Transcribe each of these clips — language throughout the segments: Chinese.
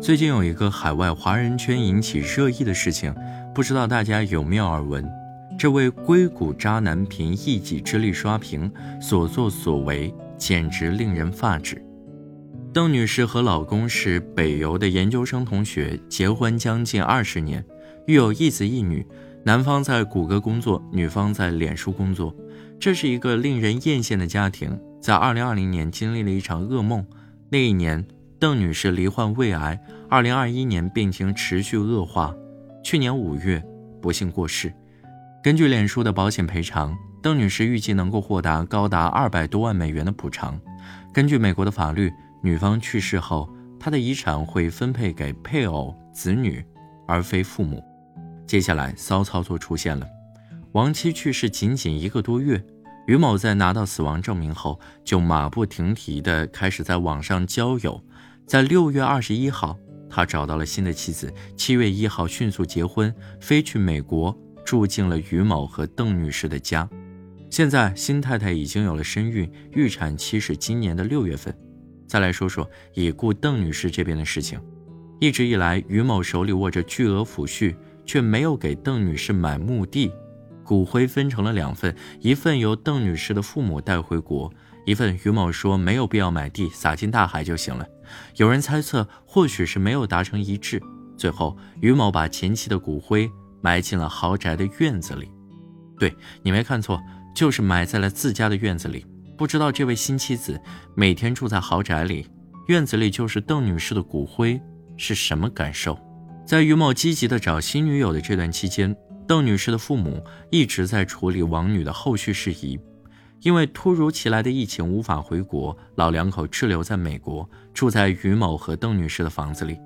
最近有一个海外华人圈引起热议的事情，不知道大家有没有耳闻？这位硅谷渣男凭一己之力刷屏，所作所为简直令人发指。邓女士和老公是北邮的研究生同学，结婚将近二十年，育有一子一女。男方在谷歌工作，女方在脸书工作，这是一个令人艳羡的家庭。在二零二零年经历了一场噩梦，那一年。邓女士罹患胃癌，二零二一年病情持续恶化，去年五月不幸过世。根据脸书的保险赔偿，邓女士预计能够获得高达二百多万美元的补偿。根据美国的法律，女方去世后，她的遗产会分配给配偶、子女，而非父母。接下来骚操作出现了，亡妻去世仅仅一个多月。于某在拿到死亡证明后，就马不停蹄地开始在网上交友。在六月二十一号，他找到了新的妻子。七月一号，迅速结婚，飞去美国，住进了于某和邓女士的家。现在，新太太已经有了身孕，预产期是今年的六月份。再来说说已故邓女士这边的事情。一直以来，于某手里握着巨额抚恤，却没有给邓女士买墓地。骨灰分成了两份，一份由邓女士的父母带回国，一份于某说没有必要买地，撒进大海就行了。有人猜测，或许是没有达成一致，最后于某把前妻的骨灰埋进了豪宅的院子里。对你没看错，就是埋在了自家的院子里。不知道这位新妻子每天住在豪宅里，院子里就是邓女士的骨灰，是什么感受？在于某积极的找新女友的这段期间。邓女士的父母一直在处理王女的后续事宜，因为突如其来的疫情无法回国，老两口滞留在美国，住在于某和邓女士的房子里。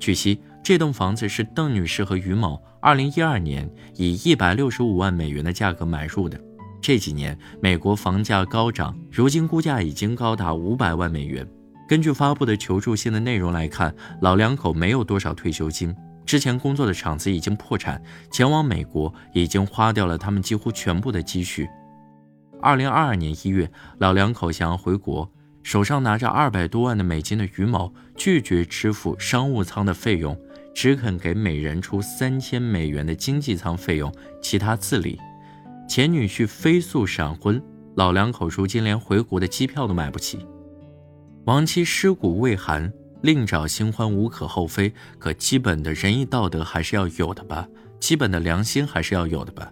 据悉，这栋房子是邓女士和于某2012年以165万美元的价格买入的。这几年美国房价高涨，如今估价已经高达500万美元。根据发布的求助信的内容来看，老两口没有多少退休金。之前工作的厂子已经破产，前往美国已经花掉了他们几乎全部的积蓄。二零二二年一月，老两口想要回国，手上拿着二百多万的美金的于某拒绝支付商务舱的费用，只肯给每人出三千美元的经济舱费用，其他自理。前女婿飞速闪婚，老两口如今连回国的机票都买不起。亡妻尸骨未寒。另找新欢无可厚非，可基本的仁义道德还是要有的吧，基本的良心还是要有的吧。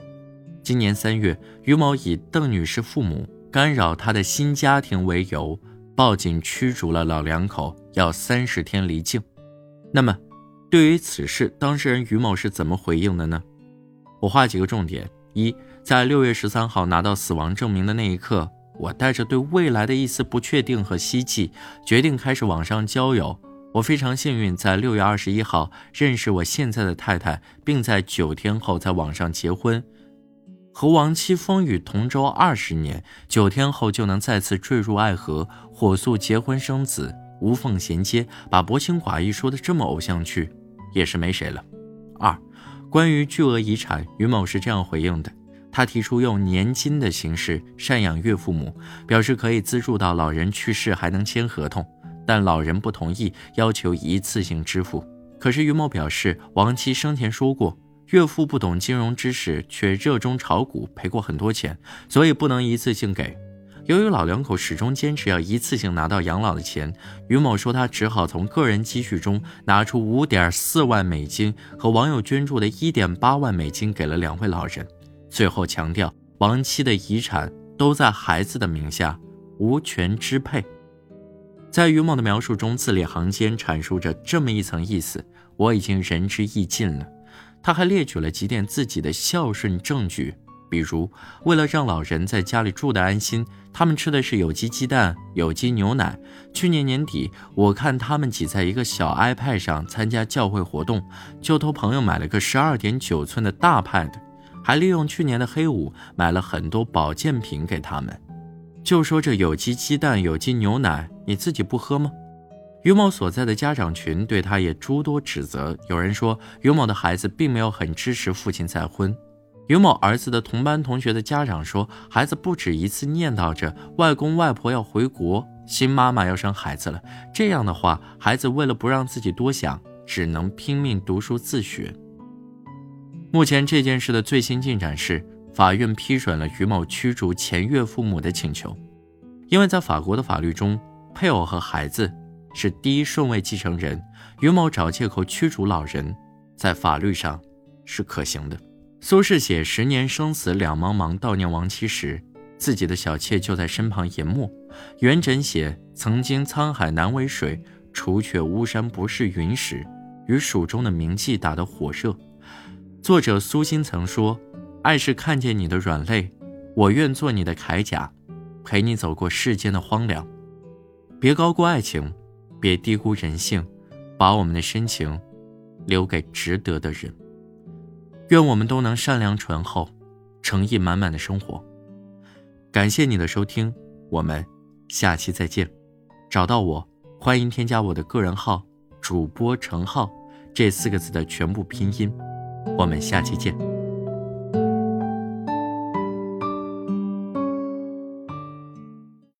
今年三月，于某以邓女士父母干扰他的新家庭为由，报警驱逐了老两口，要三十天离境。那么，对于此事，当事人于某是怎么回应的呢？我画几个重点：一，在六月十三号拿到死亡证明的那一刻。我带着对未来的一丝不确定和希冀，决定开始网上交友。我非常幸运，在六月二十一号认识我现在的太太，并在九天后在网上结婚。和亡妻风雨同舟二十年，九天后就能再次坠入爱河，火速结婚生子，无缝衔接，把薄情寡义说的这么偶像剧，也是没谁了。二，关于巨额遗产，于某是这样回应的。他提出用年金的形式赡养岳父母，表示可以资助到老人去世还能签合同，但老人不同意，要求一次性支付。可是于某表示，亡妻生前说过，岳父不懂金融知识，却热衷炒股，赔过很多钱，所以不能一次性给。由于老两口始终坚持要一次性拿到养老的钱，于某说他只好从个人积蓄中拿出五点四万美金和网友捐助的一点八万美金给了两位老人。最后强调，亡妻的遗产都在孩子的名下，无权支配。在于某的描述中，字里行间阐述着这么一层意思，我已经仁至义尽了。他还列举了几点自己的孝顺证据，比如，为了让老人在家里住得安心，他们吃的是有机鸡蛋、有机牛奶。去年年底，我看他们挤在一个小 iPad 上参加教会活动，就托朋友买了个十二点九寸的大 Pad。还利用去年的黑五买了很多保健品给他们，就说这有机鸡蛋、有机牛奶，你自己不喝吗？于某所在的家长群对他也诸多指责，有人说于某的孩子并没有很支持父亲再婚。于某儿子的同班同学的家长说，孩子不止一次念叨着外公外婆要回国，新妈妈要生孩子了，这样的话，孩子为了不让自己多想，只能拼命读书自学。目前这件事的最新进展是，法院批准了于某驱逐前岳父母的请求，因为在法国的法律中，配偶和孩子是第一顺位继承人，于某找借口驱逐老人，在法律上是可行的。苏轼写“十年生死两茫茫，悼念亡妻时”，自己的小妾就在身旁研墨。元稹写“曾经沧海难为水，除却巫山不是云”时，与蜀中的名妓打得火热。作者苏辛曾说：“爱是看见你的软肋，我愿做你的铠甲，陪你走过世间的荒凉。”别高估爱情，别低估人性，把我们的深情留给值得的人。愿我们都能善良醇厚、诚意满满的生活。感谢你的收听，我们下期再见。找到我，欢迎添加我的个人号“主播程浩”这四个字的全部拼音。我们下期见。